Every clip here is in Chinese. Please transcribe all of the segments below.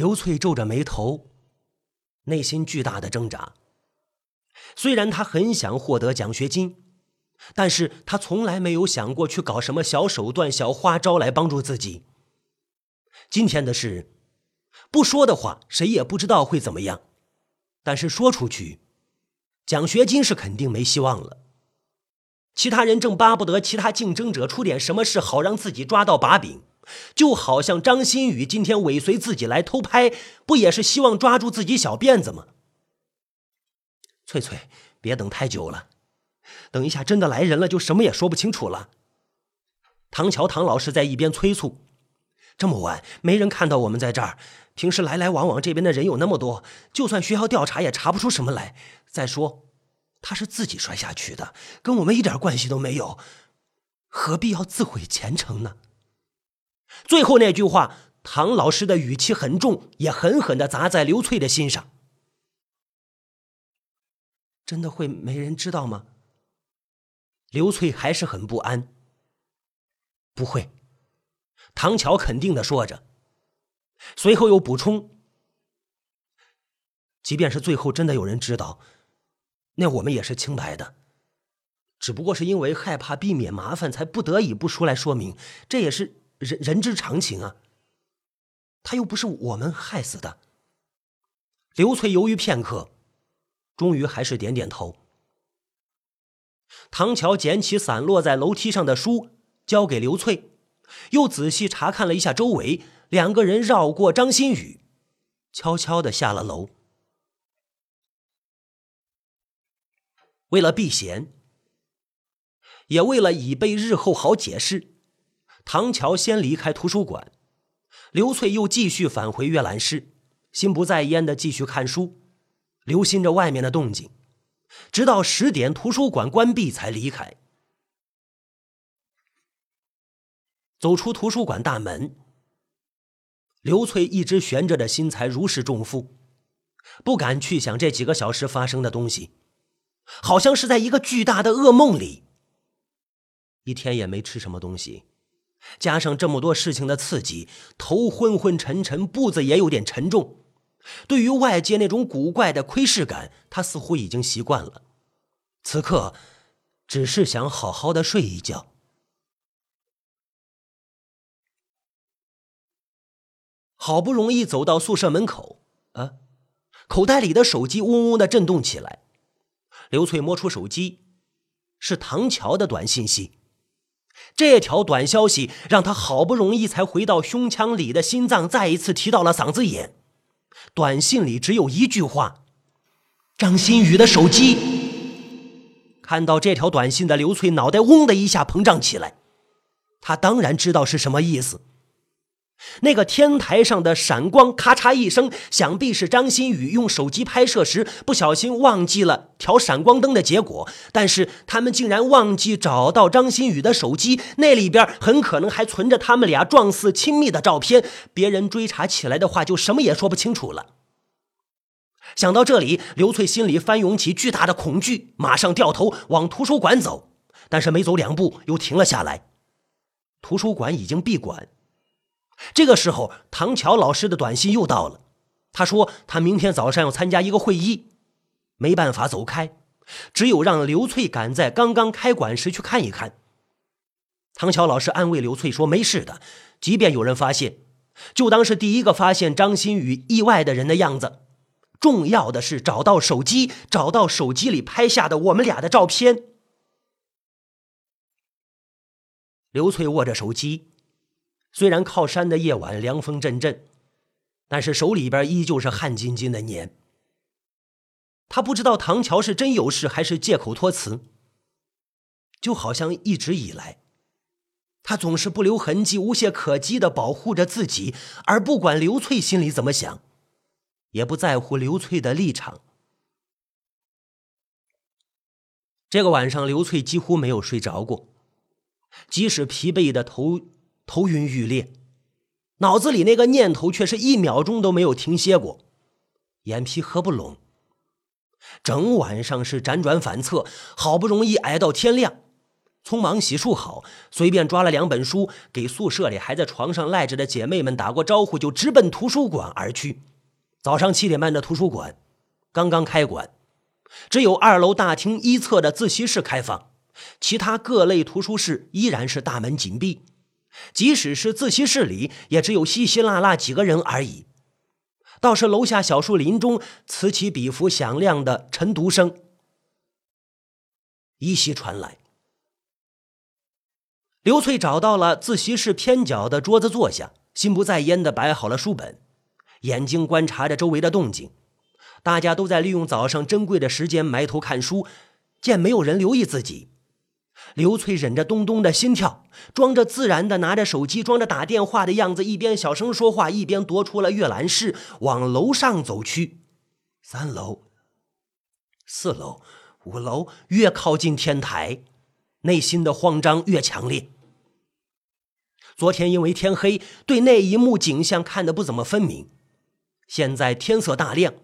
刘翠皱着眉头，内心巨大的挣扎。虽然他很想获得奖学金，但是他从来没有想过去搞什么小手段、小花招来帮助自己。今天的事，不说的话，谁也不知道会怎么样；但是说出去，奖学金是肯定没希望了。其他人正巴不得其他竞争者出点什么事，好让自己抓到把柄。就好像张馨予今天尾随自己来偷拍，不也是希望抓住自己小辫子吗？翠翠，别等太久了，等一下真的来人了，就什么也说不清楚了。唐乔唐老师在一边催促：“这么晚没人看到我们在这儿，平时来来往往这边的人有那么多，就算学校调查也查不出什么来。再说，他是自己摔下去的，跟我们一点关系都没有，何必要自毁前程呢？”最后那句话，唐老师的语气很重，也狠狠的砸在刘翠的心上。真的会没人知道吗？刘翠还是很不安。不会，唐乔肯定的说着，随后又补充：“即便是最后真的有人知道，那我们也是清白的，只不过是因为害怕避免麻烦，才不得已不出来说明，这也是。”人人之常情啊，他又不是我们害死的。刘翠犹豫片刻，终于还是点点头。唐乔捡起散落在楼梯上的书，交给刘翠，又仔细查看了一下周围。两个人绕过张馨予，悄悄的下了楼。为了避嫌，也为了以备日后好解释。唐乔先离开图书馆，刘翠又继续返回阅览室，心不在焉的继续看书，留心着外面的动静，直到十点图书馆关闭才离开。走出图书馆大门，刘翠一直悬着的心才如释重负，不敢去想这几个小时发生的东西，好像是在一个巨大的噩梦里。一天也没吃什么东西。加上这么多事情的刺激，头昏昏沉沉，步子也有点沉重。对于外界那种古怪的窥视感，他似乎已经习惯了。此刻，只是想好好的睡一觉。好不容易走到宿舍门口，啊，口袋里的手机嗡嗡的震动起来。刘翠摸出手机，是唐乔的短信息。这条短消息让他好不容易才回到胸腔里的心脏再一次提到了嗓子眼。短信里只有一句话：“张馨予的手机。”看到这条短信的刘翠脑袋嗡的一下膨胀起来，他当然知道是什么意思。那个天台上的闪光，咔嚓一声，想必是张馨予用手机拍摄时不小心忘记了调闪光灯的结果。但是他们竟然忘记找到张馨予的手机，那里边很可能还存着他们俩状似亲密的照片。别人追查起来的话，就什么也说不清楚了。想到这里，刘翠心里翻涌起巨大的恐惧，马上掉头往图书馆走，但是没走两步又停了下来。图书馆已经闭馆。这个时候，唐乔老师的短信又到了。他说他明天早上要参加一个会议，没办法走开，只有让刘翠赶在刚刚开馆时去看一看。唐乔老师安慰刘翠说：“没事的，即便有人发现，就当是第一个发现张馨予意外的人的样子。重要的是找到手机，找到手机里拍下的我们俩的照片。”刘翠握着手机。虽然靠山的夜晚凉风阵阵，但是手里边依旧是汗津津的黏。他不知道唐乔是真有事还是借口托辞，就好像一直以来，他总是不留痕迹、无懈可击的保护着自己，而不管刘翠心里怎么想，也不在乎刘翠的立场。这个晚上，刘翠几乎没有睡着过，即使疲惫的头。头晕欲裂，脑子里那个念头却是一秒钟都没有停歇过，眼皮合不拢。整晚上是辗转反侧，好不容易挨到天亮，匆忙洗漱好，随便抓了两本书，给宿舍里还在床上赖着的姐妹们打过招呼，就直奔图书馆而去。早上七点半的图书馆刚刚开馆，只有二楼大厅一侧的自习室开放，其他各类图书室依然是大门紧闭。即使是自习室里，也只有稀稀拉拉几个人而已。倒是楼下小树林中此起彼伏响亮的晨读声依稀传来。刘翠找到了自习室偏角的桌子坐下，心不在焉的摆好了书本，眼睛观察着周围的动静。大家都在利用早上珍贵的时间埋头看书，见没有人留意自己，刘翠忍着咚咚的心跳，装着自然的拿着手机，装着打电话的样子，一边小声说话，一边踱出了阅览室，往楼上走去。三楼、四楼、五楼，越靠近天台。内心的慌张越强烈。昨天因为天黑，对那一幕景象看得不怎么分明。现在天色大亮，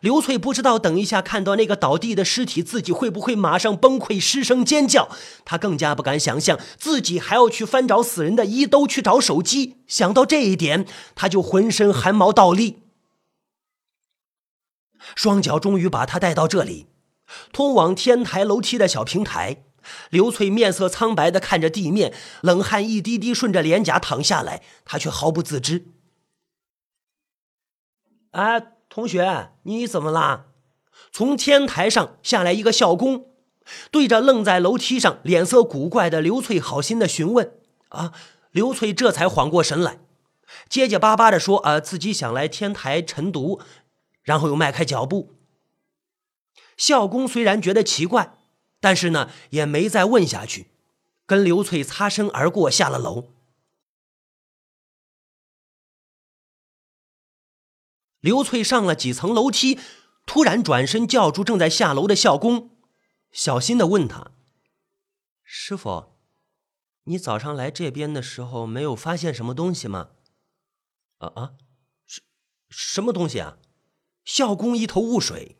刘翠不知道等一下看到那个倒地的尸体，自己会不会马上崩溃失声尖叫。她更加不敢想象自己还要去翻找死人的衣兜去找手机。想到这一点，她就浑身汗毛倒立。双脚终于把她带到这里，通往天台楼梯的小平台。刘翠面色苍白的看着地面，冷汗一滴滴顺着脸颊淌下来，她却毫不自知。哎，同学，你怎么啦？从天台上下来一个校工，对着愣在楼梯上、脸色古怪的刘翠，好心的询问。啊，刘翠这才缓过神来，结结巴巴的说：“啊，自己想来天台晨读。”然后又迈开脚步。校工虽然觉得奇怪。但是呢，也没再问下去，跟刘翠擦身而过，下了楼。刘翠上了几层楼梯，突然转身叫住正在下楼的校工，小心的问他：“师傅，你早上来这边的时候没有发现什么东西吗？”“啊啊，什什么东西啊？”校工一头雾水。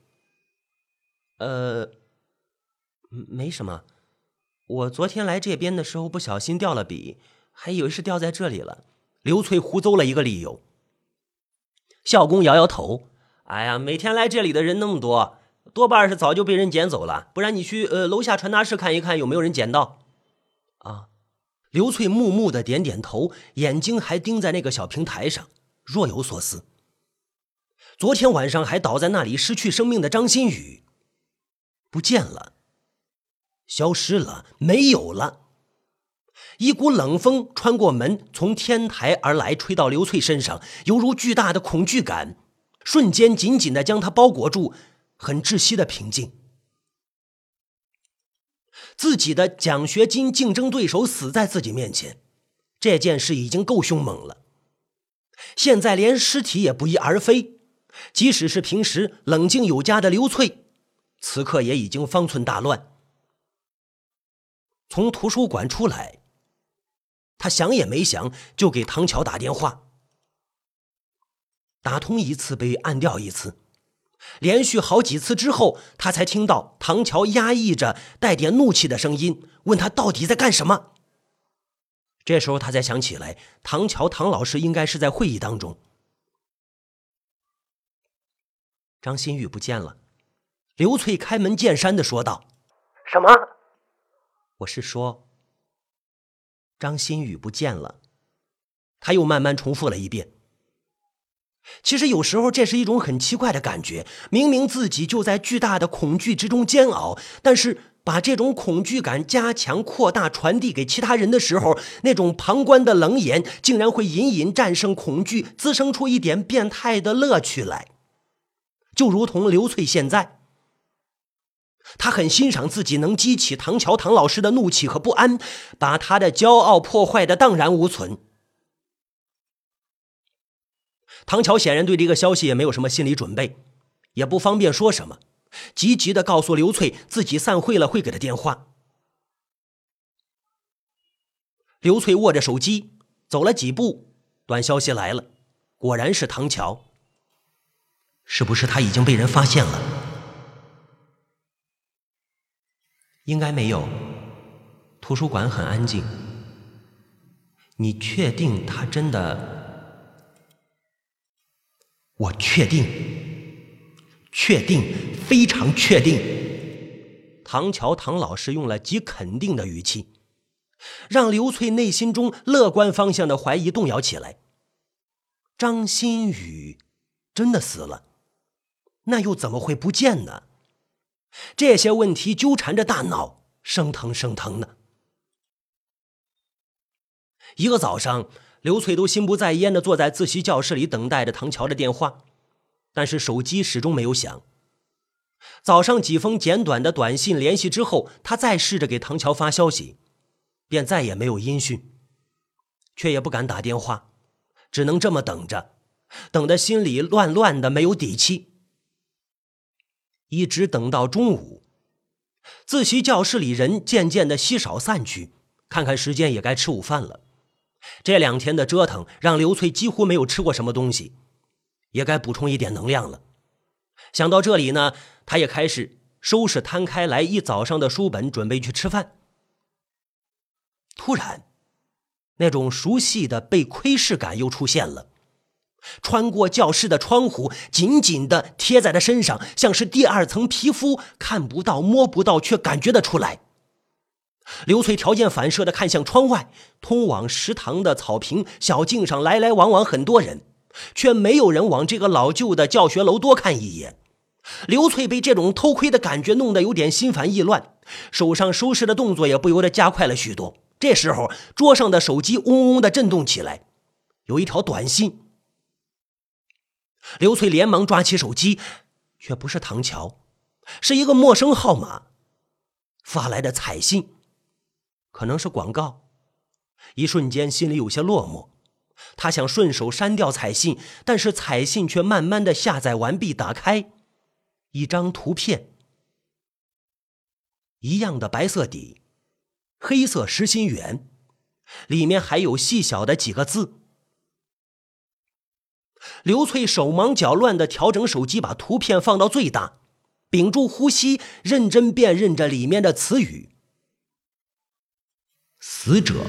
“呃。”没什么，我昨天来这边的时候不小心掉了笔，还以为是掉在这里了。刘翠胡诌了一个理由。校工摇摇头：“哎呀，每天来这里的人那么多，多半是早就被人捡走了。不然你去呃楼下传达室看一看，有没有人捡到？”啊，刘翠木木的点点头，眼睛还盯在那个小平台上，若有所思。昨天晚上还倒在那里失去生命的张馨予，不见了。消失了，没有了。一股冷风穿过门，从天台而来，吹到刘翠身上，犹如巨大的恐惧感，瞬间紧紧的将她包裹住，很窒息的平静。自己的奖学金竞争对手死在自己面前，这件事已经够凶猛了。现在连尸体也不翼而飞，即使是平时冷静有加的刘翠，此刻也已经方寸大乱。从图书馆出来，他想也没想就给唐乔打电话。打通一次被按掉一次，连续好几次之后，他才听到唐乔压抑着带点怒气的声音，问他到底在干什么。这时候他才想起来，唐乔唐老师应该是在会议当中。张馨予不见了，刘翠开门见山的说道：“什么？”我是说，张馨予不见了。他又慢慢重复了一遍。其实有时候这是一种很奇怪的感觉，明明自己就在巨大的恐惧之中煎熬，但是把这种恐惧感加强、扩大、传递给其他人的时候，那种旁观的冷眼竟然会隐隐战胜恐惧，滋生出一点变态的乐趣来。就如同刘翠现在。他很欣赏自己能激起唐乔唐老师的怒气和不安，把他的骄傲破坏的荡然无存。唐乔显然对这个消息也没有什么心理准备，也不方便说什么，急急的告诉刘翠自己散会了会给他电话。刘翠握着手机走了几步，短消息来了，果然是唐乔。是不是他已经被人发现了？应该没有，图书馆很安静。你确定他真的？我确定，确定，非常确定。唐乔唐老师用了极肯定的语气，让刘翠内心中乐观方向的怀疑动摇起来。张馨予真的死了，那又怎么会不见呢？这些问题纠缠着大脑，生疼生疼的。一个早上，刘翠都心不在焉的坐在自习教室里，等待着唐乔的电话，但是手机始终没有响。早上几封简短的短信联系之后，他再试着给唐乔发消息，便再也没有音讯，却也不敢打电话，只能这么等着，等得心里乱乱的，没有底气。一直等到中午，自习教室里人渐渐的稀少散去，看看时间也该吃午饭了。这两天的折腾让刘翠几乎没有吃过什么东西，也该补充一点能量了。想到这里呢，他也开始收拾摊开来一早上的书本，准备去吃饭。突然，那种熟悉的被窥视感又出现了，穿过教室的窗户，紧紧的贴在他身上，像是第二层皮肤，看不到、摸不到，却感觉得出来。刘翠条件反射地看向窗外，通往食堂的草坪小径上来来往往很多人，却没有人往这个老旧的教学楼多看一眼。刘翠被这种偷窥的感觉弄得有点心烦意乱，手上收拾的动作也不由得加快了许多。这时候，桌上的手机嗡嗡地震动起来，有一条短信。刘翠连忙抓起手机，却不是唐乔，是一个陌生号码发来的彩信。可能是广告，一瞬间心里有些落寞。他想顺手删掉彩信，但是彩信却慢慢的下载完毕。打开，一张图片，一样的白色底，黑色实心圆，里面还有细小的几个字。刘翠手忙脚乱的调整手机，把图片放到最大，屏住呼吸，认真辨认着里面的词语。死者，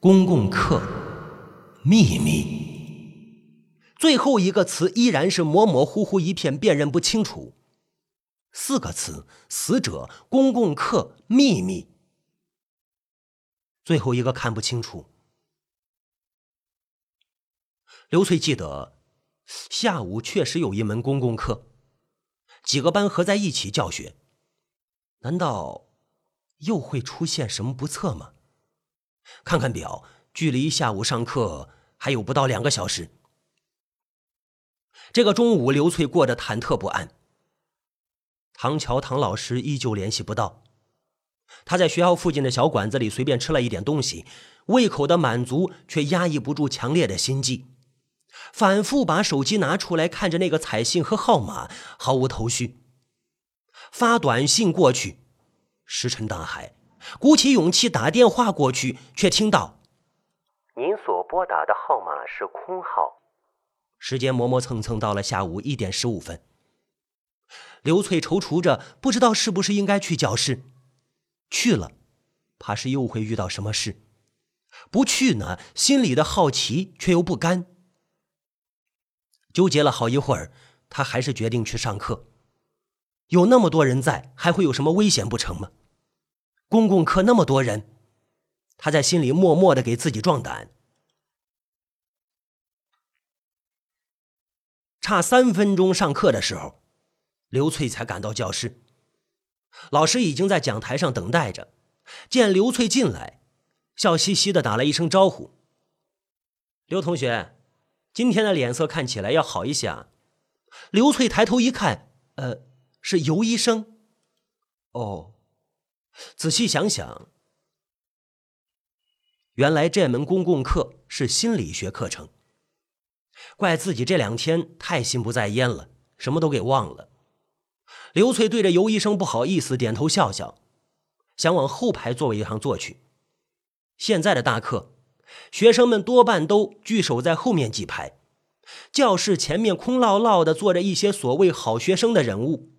公共课，秘密。最后一个词依然是模模糊糊一片，辨认不清楚。四个词：死者，公共课，秘密。最后一个看不清楚。刘翠记得，下午确实有一门公共课，几个班合在一起教学。难道？又会出现什么不测吗？看看表，距离下午上课还有不到两个小时。这个中午，刘翠过得忐忑不安。唐乔唐老师依旧联系不到。他在学校附近的小馆子里随便吃了一点东西，胃口的满足却压抑不住强烈的心悸，反复把手机拿出来看着那个彩信和号码，毫无头绪。发短信过去。石沉大海，鼓起勇气打电话过去，却听到：“您所拨打的号码是空号。”时间磨磨蹭蹭到了下午一点十五分。刘翠踌躇着，不知道是不是应该去教室。去了，怕是又会遇到什么事；不去呢，心里的好奇却又不甘。纠结了好一会儿，他还是决定去上课。有那么多人在，还会有什么危险不成吗？公共课那么多人，他在心里默默的给自己壮胆。差三分钟上课的时候，刘翠才赶到教室。老师已经在讲台上等待着，见刘翠进来，笑嘻嘻的打了一声招呼：“刘同学，今天的脸色看起来要好一些啊。”刘翠抬头一看，呃。是尤医生，哦，仔细想想，原来这门公共课是心理学课程。怪自己这两天太心不在焉了，什么都给忘了。刘翠对着尤医生不好意思点头笑笑，想往后排座位上坐去。现在的大课，学生们多半都聚守在后面几排，教室前面空落落的坐着一些所谓好学生的人物。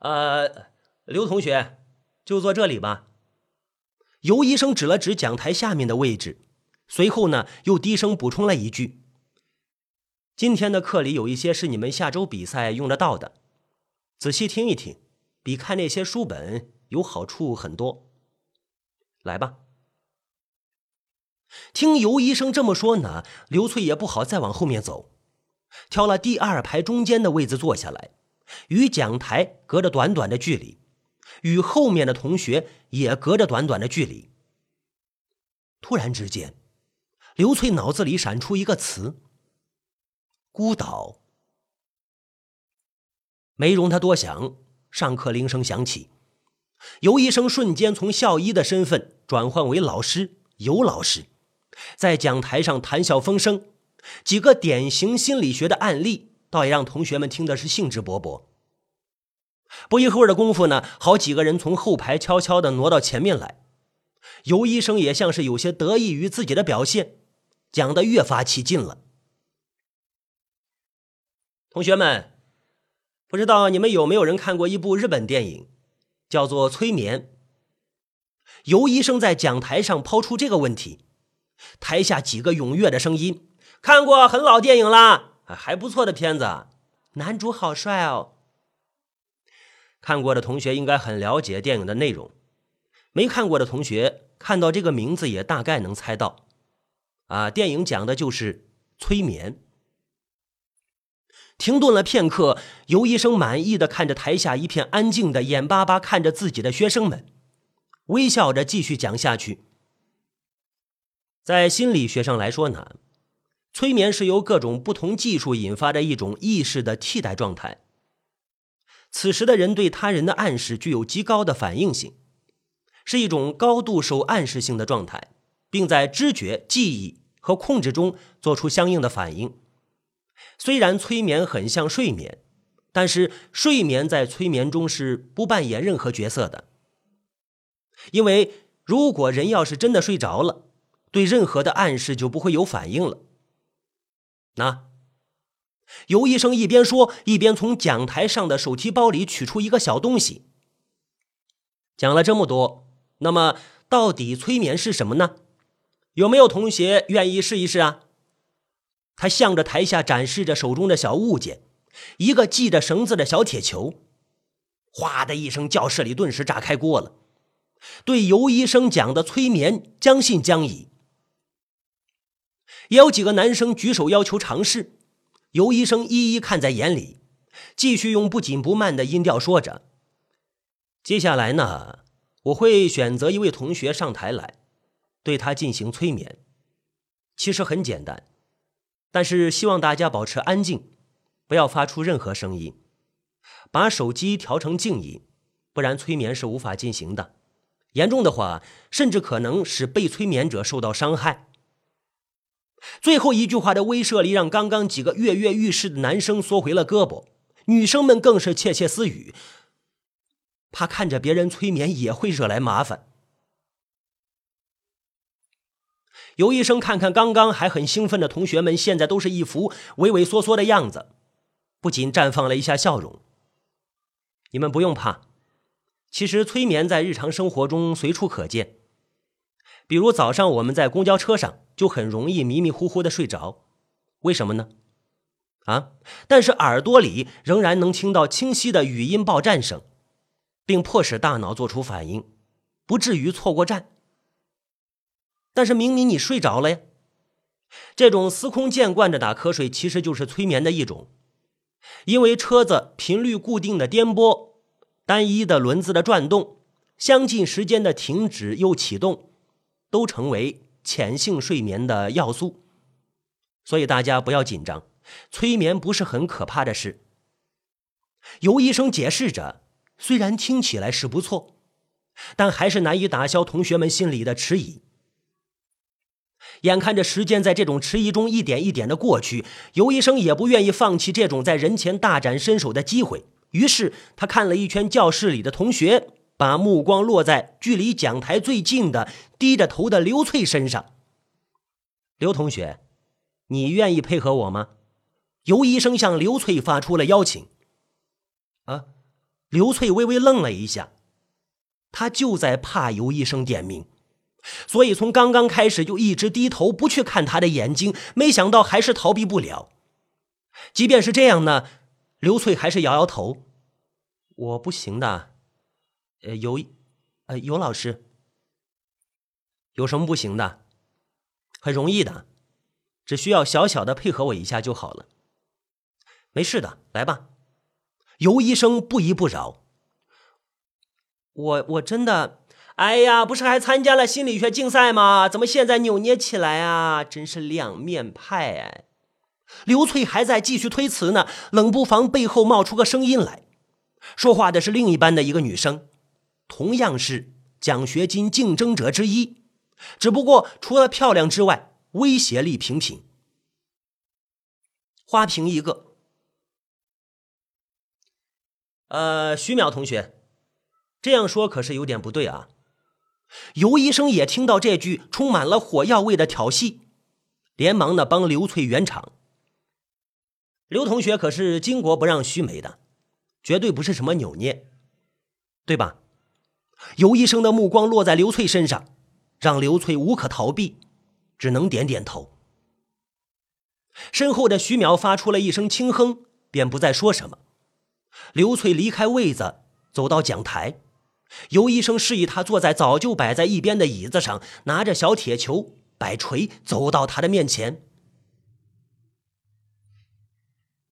呃，刘同学，就坐这里吧。尤医生指了指讲台下面的位置，随后呢，又低声补充了一句：“今天的课里有一些是你们下周比赛用得到的，仔细听一听，比看那些书本有好处很多。来吧。”听尤医生这么说呢，刘翠也不好再往后面走，挑了第二排中间的位子坐下来，与讲台隔着短短的距离。与后面的同学也隔着短短的距离。突然之间，刘翠脑子里闪出一个词：“孤岛。”没容他多想，上课铃声响起，尤医生瞬间从校医的身份转换为老师尤老师，在讲台上谈笑风生，几个典型心理学的案例，倒也让同学们听的是兴致勃勃。不一会儿的功夫呢，好几个人从后排悄悄地挪到前面来。尤医生也像是有些得意于自己的表现，讲得越发起劲了。同学们，不知道你们有没有人看过一部日本电影，叫做《催眠》。尤医生在讲台上抛出这个问题，台下几个踊跃的声音：“看过，很老电影啦，还不错的片子，男主好帅哦。”看过的同学应该很了解电影的内容，没看过的同学看到这个名字也大概能猜到，啊，电影讲的就是催眠。停顿了片刻，尤医生满意的看着台下一片安静的、眼巴巴看着自己的学生们，微笑着继续讲下去。在心理学上来说呢，催眠是由各种不同技术引发的一种意识的替代状态。此时的人对他人的暗示具有极高的反应性，是一种高度受暗示性的状态，并在知觉、记忆和控制中做出相应的反应。虽然催眠很像睡眠，但是睡眠在催眠中是不扮演任何角色的。因为如果人要是真的睡着了，对任何的暗示就不会有反应了。那。尤医生一边说，一边从讲台上的手提包里取出一个小东西。讲了这么多，那么到底催眠是什么呢？有没有同学愿意试一试啊？他向着台下展示着手中的小物件，一个系着绳子的小铁球。哗的一声，教室里顿时炸开锅了。对尤医生讲的催眠将信将疑，也有几个男生举手要求尝试。尤医生一一看在眼里，继续用不紧不慢的音调说着：“接下来呢，我会选择一位同学上台来，对他进行催眠。其实很简单，但是希望大家保持安静，不要发出任何声音，把手机调成静音，不然催眠是无法进行的。严重的话，甚至可能使被催眠者受到伤害。”最后一句话的威慑力，让刚刚几个跃跃欲试的男生缩回了胳膊，女生们更是窃窃私语，怕看着别人催眠也会惹来麻烦。尤医生看看刚刚还很兴奋的同学们，现在都是一副畏畏缩缩的样子，不禁绽放了一下笑容。你们不用怕，其实催眠在日常生活中随处可见。比如早上我们在公交车上就很容易迷迷糊糊的睡着，为什么呢？啊！但是耳朵里仍然能听到清晰的语音报站声，并迫使大脑做出反应，不至于错过站。但是明明你睡着了呀！这种司空见惯的打瞌睡其实就是催眠的一种，因为车子频率固定的颠簸，单一的轮子的转动，相近时间的停止又启动。都成为浅性睡眠的要素，所以大家不要紧张，催眠不是很可怕的事。尤医生解释着，虽然听起来是不错，但还是难以打消同学们心里的迟疑。眼看着时间在这种迟疑中一点一点的过去，尤医生也不愿意放弃这种在人前大展身手的机会，于是他看了一圈教室里的同学。把目光落在距离讲台最近的低着头的刘翠身上。刘同学，你愿意配合我吗？尤医生向刘翠发出了邀请。啊，刘翠微微愣了一下，他就在怕尤医生点名。所以从刚刚开始就一直低头不去看他的眼睛，没想到还是逃避不了。即便是这样呢，刘翠还是摇摇头：“我不行的。”呃，尤，呃，尤老师，有什么不行的？很容易的，只需要小小的配合我一下就好了。没事的，来吧。尤医生不依不饶。我我真的，哎呀，不是还参加了心理学竞赛吗？怎么现在扭捏起来啊？真是两面派哎！刘翠还在继续推辞呢，冷不防背后冒出个声音来，说话的是另一班的一个女生。同样是奖学金竞争者之一，只不过除了漂亮之外，威胁力平平。花瓶一个。呃，徐淼同学，这样说可是有点不对啊。尤医生也听到这句充满了火药味的挑衅，连忙的帮刘翠圆场。刘同学可是巾帼不让须眉的，绝对不是什么扭捏，对吧？尤医生的目光落在刘翠身上，让刘翠无可逃避，只能点点头。身后的徐淼发出了一声轻哼，便不再说什么。刘翠离开位子，走到讲台，尤医生示意他坐在早就摆在一边的椅子上，拿着小铁球、摆锤，走到他的面前。